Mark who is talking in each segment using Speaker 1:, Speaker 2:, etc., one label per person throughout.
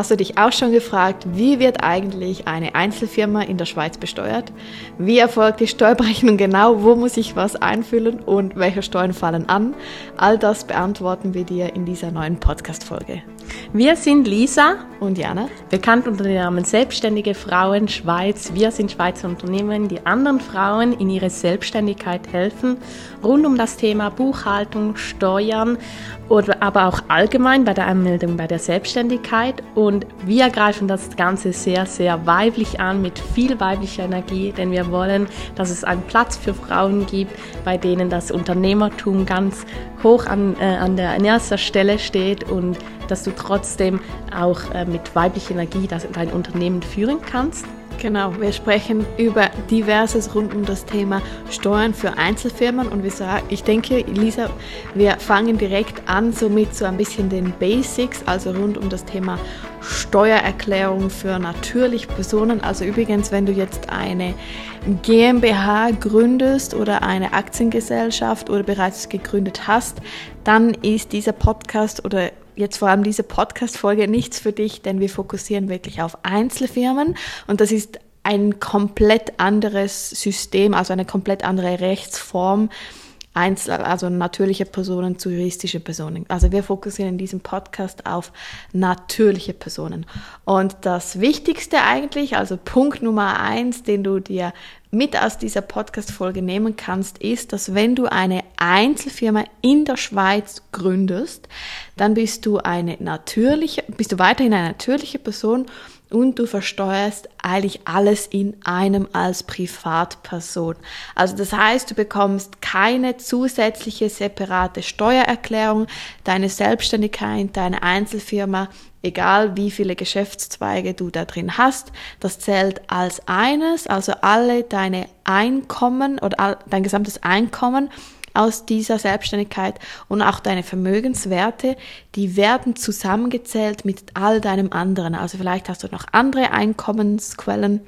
Speaker 1: Hast du dich auch schon gefragt, wie wird eigentlich eine Einzelfirma in der Schweiz besteuert? Wie erfolgt die Steuerberechnung genau? Wo muss ich was einfüllen und welche Steuern fallen an? All das beantworten wir dir in dieser neuen Podcast-Folge.
Speaker 2: Wir sind Lisa
Speaker 1: und Jana,
Speaker 2: bekannt unter dem Namen Selbstständige Frauen Schweiz. Wir sind Schweizer Unternehmen, die anderen Frauen in ihre Selbstständigkeit helfen, rund um das Thema Buchhaltung, Steuern oder aber auch allgemein bei der Anmeldung bei der Selbstständigkeit. Und wir greifen das Ganze sehr, sehr weiblich an, mit viel weiblicher Energie, denn wir wollen, dass es einen Platz für Frauen gibt, bei denen das Unternehmertum ganz hoch an, äh, an der an erster Stelle steht und dass du trotzdem auch äh, mit weiblicher Energie das, dein Unternehmen führen kannst.
Speaker 1: Genau, wir sprechen über diverses rund um das Thema Steuern für Einzelfirmen und wir sagen, ich denke, Lisa, wir fangen direkt an somit so ein bisschen den Basics, also rund um das Thema Steuererklärung für natürliche Personen. Also übrigens, wenn du jetzt eine GmbH gründest oder eine Aktiengesellschaft oder bereits gegründet hast, dann ist dieser Podcast oder jetzt vor allem diese Podcast-Folge nichts für dich, denn wir fokussieren wirklich auf Einzelfirmen und das ist ein komplett anderes System, also eine komplett andere Rechtsform, Einzel also natürliche Personen zu juristische Personen. Also wir fokussieren in diesem Podcast auf natürliche Personen. Und das Wichtigste eigentlich, also Punkt Nummer eins, den du dir mit aus dieser Podcast-Folge nehmen kannst, ist, dass wenn du eine Einzelfirma in der Schweiz gründest, dann bist du eine natürliche, bist du weiterhin eine natürliche Person und du versteuerst eigentlich alles in einem als Privatperson. Also das heißt, du bekommst keine zusätzliche separate Steuererklärung, deine Selbstständigkeit, deine Einzelfirma, egal wie viele Geschäftszweige du da drin hast, das zählt als eines, also alle deine Einkommen oder dein gesamtes Einkommen aus dieser Selbstständigkeit und auch deine Vermögenswerte, die werden zusammengezählt mit all deinem anderen. Also vielleicht hast du noch andere Einkommensquellen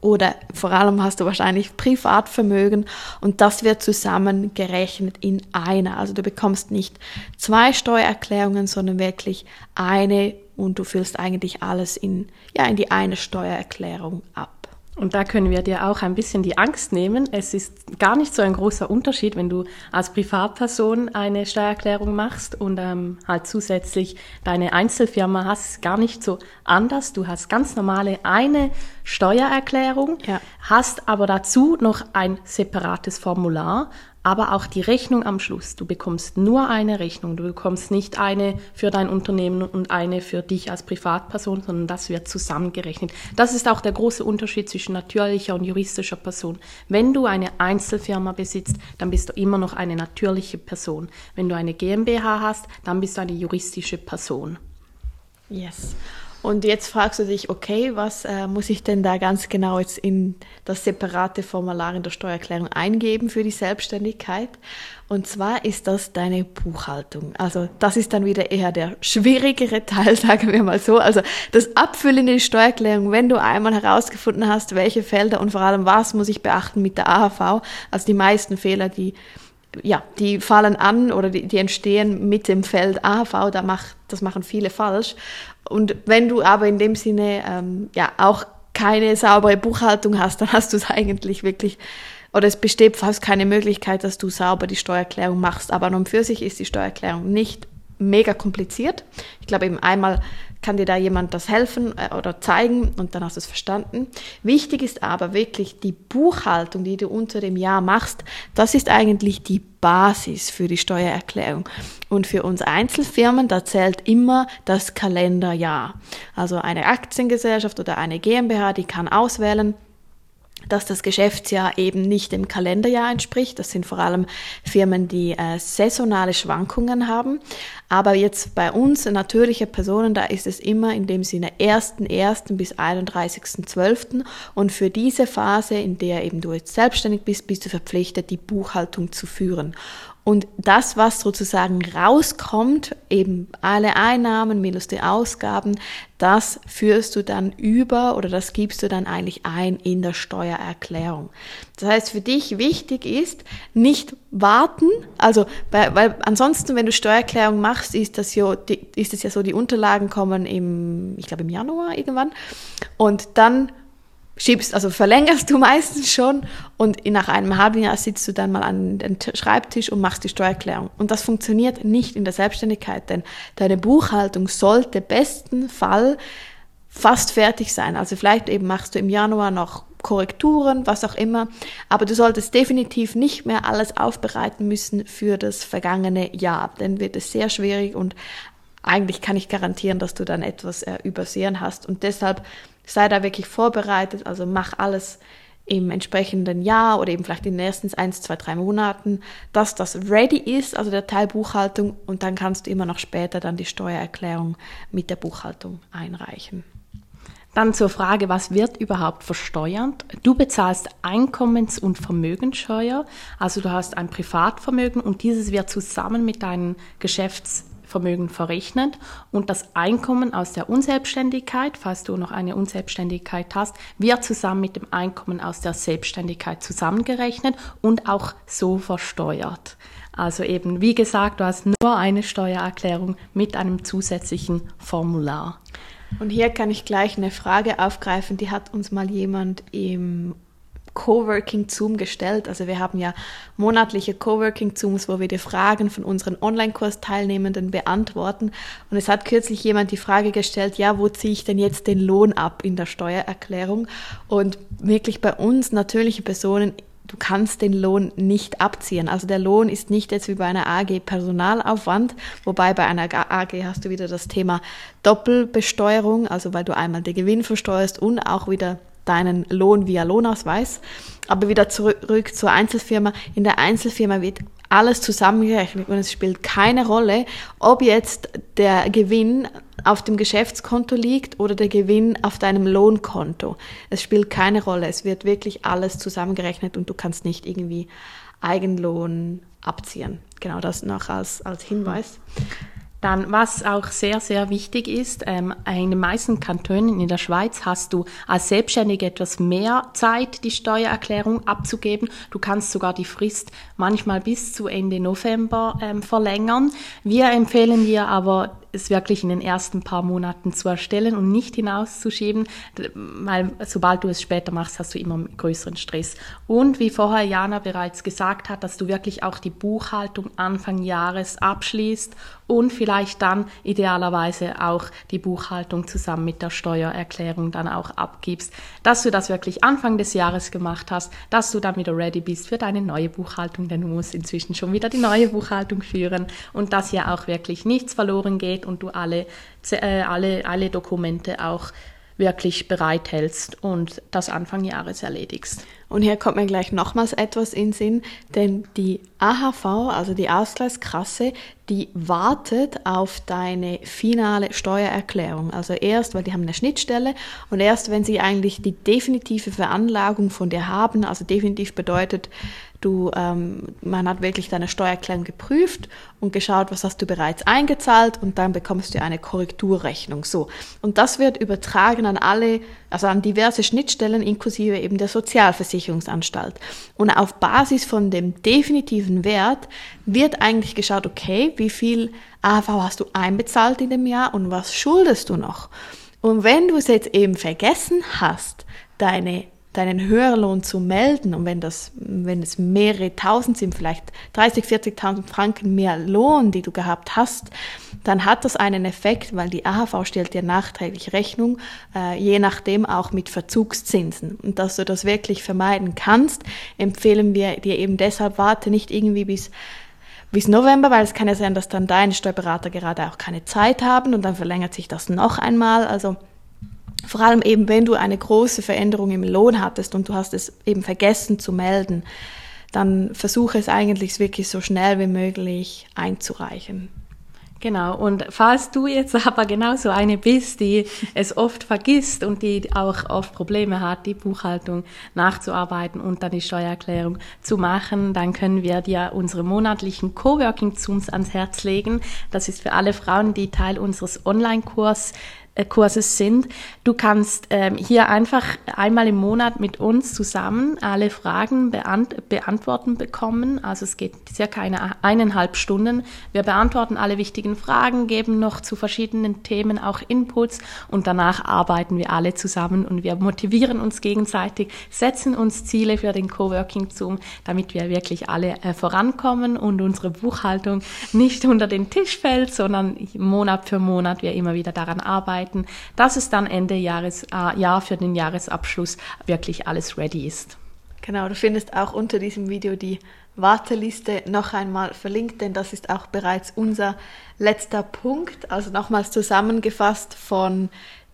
Speaker 1: oder vor allem hast du wahrscheinlich Privatvermögen und das wird zusammengerechnet in einer. Also du bekommst nicht zwei Steuererklärungen, sondern wirklich eine und du füllst eigentlich alles in, ja, in die eine Steuererklärung ab.
Speaker 2: Und da können wir dir auch ein bisschen die Angst nehmen. Es ist gar nicht so ein großer Unterschied, wenn du als Privatperson eine Steuererklärung machst und ähm, halt zusätzlich deine Einzelfirma hast, gar nicht so anders. Du hast ganz normale eine Steuererklärung, ja. hast aber dazu noch ein separates Formular, aber auch die Rechnung am Schluss. Du bekommst nur eine Rechnung. Du bekommst nicht eine für dein Unternehmen und eine für dich als Privatperson, sondern das wird zusammengerechnet. Das ist auch der große Unterschied zwischen natürlicher und juristischer Person. Wenn du eine Einzelfirma besitzt, dann bist du immer noch eine natürliche Person. Wenn du eine GmbH hast, dann bist du eine juristische Person.
Speaker 1: Yes. Und jetzt fragst du dich, okay, was äh, muss ich denn da ganz genau jetzt in das separate Formular in der Steuererklärung eingeben für die Selbstständigkeit? Und zwar ist das deine Buchhaltung. Also das ist dann wieder eher der schwierigere Teil, sagen wir mal so. Also das Abfüllen in die Steuererklärung, wenn du einmal herausgefunden hast, welche Felder und vor allem was muss ich beachten mit der AHV. Also die meisten Fehler, die ja, die fallen an oder die, die entstehen mit dem Feld AHV, da macht, das machen viele falsch. Und wenn du aber in dem Sinne ähm, ja auch keine saubere Buchhaltung hast, dann hast du es eigentlich wirklich, oder es besteht fast keine Möglichkeit, dass du sauber die Steuererklärung machst. Aber nun für sich ist die Steuererklärung nicht mega kompliziert. Ich glaube eben einmal kann dir da jemand das helfen äh, oder zeigen und dann hast du es verstanden. Wichtig ist aber wirklich die Buchhaltung, die du unter dem Jahr machst. Das ist eigentlich die Basis für die Steuererklärung. Und für uns Einzelfirmen, da zählt immer das Kalenderjahr. Also eine Aktiengesellschaft oder eine GmbH, die kann auswählen, dass das Geschäftsjahr eben nicht dem Kalenderjahr entspricht. Das sind vor allem Firmen, die äh, saisonale Schwankungen haben. Aber jetzt bei uns, natürliche Personen, da ist es immer in dem Sinne 1.1. bis 31.12. Und für diese Phase, in der eben du jetzt selbstständig bist, bist du verpflichtet, die Buchhaltung zu führen. Und das, was sozusagen rauskommt, eben alle Einnahmen minus die Ausgaben, das führst du dann über oder das gibst du dann eigentlich ein in der Steuererklärung. Das heißt, für dich wichtig ist, nicht warten, also bei, weil ansonsten, wenn du Steuererklärung machst, ist das ja, ist es ja so, die Unterlagen kommen im, ich glaube im Januar irgendwann und dann schiebst, also verlängerst du meistens schon und nach einem halben Jahr sitzt du dann mal an den Schreibtisch und machst die Steuererklärung. Und das funktioniert nicht in der Selbstständigkeit, denn deine Buchhaltung sollte besten Fall fast fertig sein. Also vielleicht eben machst du im Januar noch Korrekturen, was auch immer, aber du solltest definitiv nicht mehr alles aufbereiten müssen für das vergangene Jahr, dann wird es sehr schwierig und eigentlich kann ich garantieren, dass du dann etwas äh, übersehen hast und deshalb sei da wirklich vorbereitet, also mach alles im entsprechenden Jahr oder eben vielleicht in den ersten eins, zwei, drei Monaten, dass das ready ist, also der Teil Buchhaltung, und dann kannst du immer noch später dann die Steuererklärung mit der Buchhaltung einreichen.
Speaker 2: Dann zur Frage, was wird überhaupt versteuert? Du bezahlst Einkommens- und Vermögenssteuer, also du hast ein Privatvermögen und dieses wird zusammen mit deinen Geschäfts Vermögen verrechnet und das Einkommen aus der Unselbstständigkeit, falls du noch eine Unselbstständigkeit hast, wird zusammen mit dem Einkommen aus der Selbstständigkeit zusammengerechnet und auch so versteuert. Also eben, wie gesagt, du hast nur eine Steuererklärung mit einem zusätzlichen Formular.
Speaker 1: Und hier kann ich gleich eine Frage aufgreifen, die hat uns mal jemand im Coworking Zoom gestellt. Also wir haben ja monatliche Coworking Zooms, wo wir die Fragen von unseren Online-Kurs-Teilnehmenden beantworten. Und es hat kürzlich jemand die Frage gestellt, ja, wo ziehe ich denn jetzt den Lohn ab in der Steuererklärung? Und wirklich bei uns natürlichen Personen du kannst den Lohn nicht abziehen. Also der Lohn ist nicht jetzt wie bei einer AG Personalaufwand, wobei bei einer AG hast du wieder das Thema Doppelbesteuerung, also weil du einmal den Gewinn versteuerst und auch wieder deinen Lohn via Lohnausweis. Aber wieder zurück zur Einzelfirma. In der Einzelfirma wird alles zusammengerechnet und es spielt keine Rolle, ob jetzt der Gewinn auf dem Geschäftskonto liegt oder der Gewinn auf deinem Lohnkonto. Es spielt keine Rolle. Es wird wirklich alles zusammengerechnet und du kannst nicht irgendwie Eigenlohn abziehen. Genau das noch als, als Hinweis.
Speaker 2: Dann, was auch sehr, sehr wichtig ist, ähm, in den meisten Kantonen in der Schweiz hast du als Selbstständige etwas mehr Zeit, die Steuererklärung abzugeben. Du kannst sogar die Frist manchmal bis zu Ende November ähm, verlängern. Wir empfehlen dir aber es wirklich in den ersten paar Monaten zu erstellen und nicht hinauszuschieben, weil sobald du es später machst, hast du immer größeren Stress. Und wie vorher Jana bereits gesagt hat, dass du wirklich auch die Buchhaltung Anfang Jahres abschließt und vielleicht dann idealerweise auch die Buchhaltung zusammen mit der Steuererklärung dann auch abgibst, dass du das wirklich Anfang des Jahres gemacht hast, dass du dann wieder ready bist für deine neue Buchhaltung, denn du musst inzwischen schon wieder die neue Buchhaltung führen und dass hier auch wirklich nichts verloren geht und du alle, äh, alle, alle Dokumente auch wirklich bereithältst und das Anfang Jahres erledigst.
Speaker 1: Und hier kommt mir gleich nochmals etwas in Sinn, denn die AHV, also die Ausgleichskasse, die wartet auf deine finale Steuererklärung. Also erst, weil die haben eine Schnittstelle und erst, wenn sie eigentlich die definitive Veranlagung von dir haben, also definitiv bedeutet, Du, ähm, man hat wirklich deine Steuererklärung geprüft und geschaut, was hast du bereits eingezahlt und dann bekommst du eine Korrekturrechnung. So. Und das wird übertragen an alle, also an diverse Schnittstellen inklusive eben der Sozialversicherungsanstalt. Und auf Basis von dem definitiven Wert wird eigentlich geschaut, okay, wie viel AV hast du einbezahlt in dem Jahr und was schuldest du noch? Und wenn du es jetzt eben vergessen hast, deine deinen Hörerlohn zu melden und wenn das, wenn es mehrere tausend sind, vielleicht 30, 40.000 Franken mehr Lohn, die du gehabt hast, dann hat das einen Effekt, weil die AHV stellt dir nachträglich Rechnung, äh, je nachdem auch mit Verzugszinsen. Und dass du das wirklich vermeiden kannst, empfehlen wir dir eben deshalb, warte nicht irgendwie bis bis November, weil es kann ja sein, dass dann deine Steuerberater gerade auch keine Zeit haben und dann verlängert sich das noch einmal. Also vor allem eben, wenn du eine große Veränderung im Lohn hattest und du hast es eben vergessen zu melden, dann versuche es eigentlich wirklich so schnell wie möglich einzureichen.
Speaker 2: Genau, und falls du jetzt aber genauso eine bist, die es oft vergisst und die auch oft Probleme hat, die Buchhaltung nachzuarbeiten und dann die Steuererklärung zu machen, dann können wir dir unsere monatlichen Coworking-Zooms ans Herz legen. Das ist für alle Frauen, die Teil unseres Online-Kurs Kurses sind. Du kannst ähm, hier einfach einmal im Monat mit uns zusammen alle Fragen beant beantworten bekommen. Also es geht circa eine, eineinhalb Stunden. Wir beantworten alle wichtigen Fragen, geben noch zu verschiedenen Themen auch Inputs und danach arbeiten wir alle zusammen und wir motivieren uns gegenseitig, setzen uns Ziele für den Coworking Zoom, damit wir wirklich alle äh, vorankommen und unsere Buchhaltung nicht unter den Tisch fällt, sondern Monat für Monat wir immer wieder daran arbeiten arbeiten, dass es dann Ende Jahres, äh, Jahr für den Jahresabschluss wirklich alles ready ist.
Speaker 1: Genau, du findest auch unter diesem Video die Warteliste noch einmal verlinkt, denn das ist auch bereits unser letzter Punkt. Also nochmals zusammengefasst von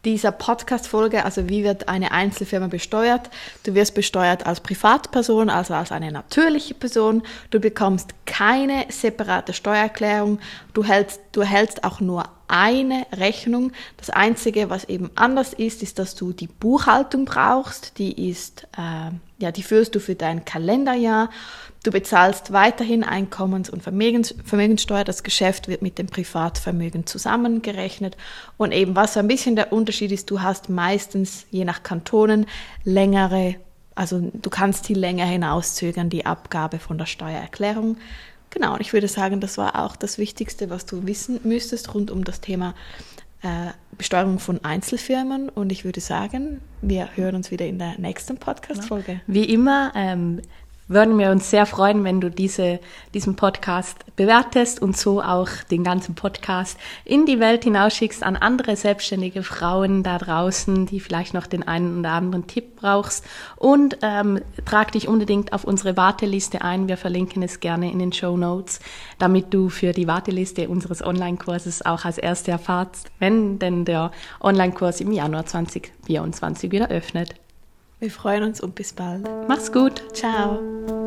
Speaker 1: dieser Podcast-Folge, also wie wird eine Einzelfirma besteuert? Du wirst besteuert als Privatperson, also als eine natürliche Person. Du bekommst keine separate Steuererklärung. Du hältst, du erhältst auch nur eine Rechnung. Das Einzige, was eben anders ist, ist, dass du die Buchhaltung brauchst. Die ist, äh, ja, die führst du für dein Kalenderjahr. Du bezahlst weiterhin Einkommens- und Vermögens Vermögenssteuer. Das Geschäft wird mit dem Privatvermögen zusammengerechnet. Und eben was so ein bisschen der Unterschied ist, du hast meistens, je nach Kantonen, längere, also du kannst die länger hinauszögern, die Abgabe von der Steuererklärung. Genau, und ich würde sagen, das war auch das Wichtigste, was du wissen müsstest rund um das Thema äh, Besteuerung von Einzelfirmen. Und ich würde sagen, wir hören uns wieder in der nächsten Podcast-Folge.
Speaker 2: Wie immer, ähm, würden wir uns sehr freuen, wenn du diese, diesen Podcast bewertest und so auch den ganzen Podcast in die Welt hinausschickst an andere selbstständige Frauen da draußen, die vielleicht noch den einen oder anderen Tipp brauchst. Und ähm, trag dich unbedingt auf unsere Warteliste ein. Wir verlinken es gerne in den Show Notes, damit du für die Warteliste unseres Online-Kurses auch als Erste erfahrst, wenn denn der Online-Kurs im Januar 2024 wieder öffnet.
Speaker 1: Wir freuen uns und bis bald.
Speaker 2: Mach's gut.
Speaker 1: Ciao.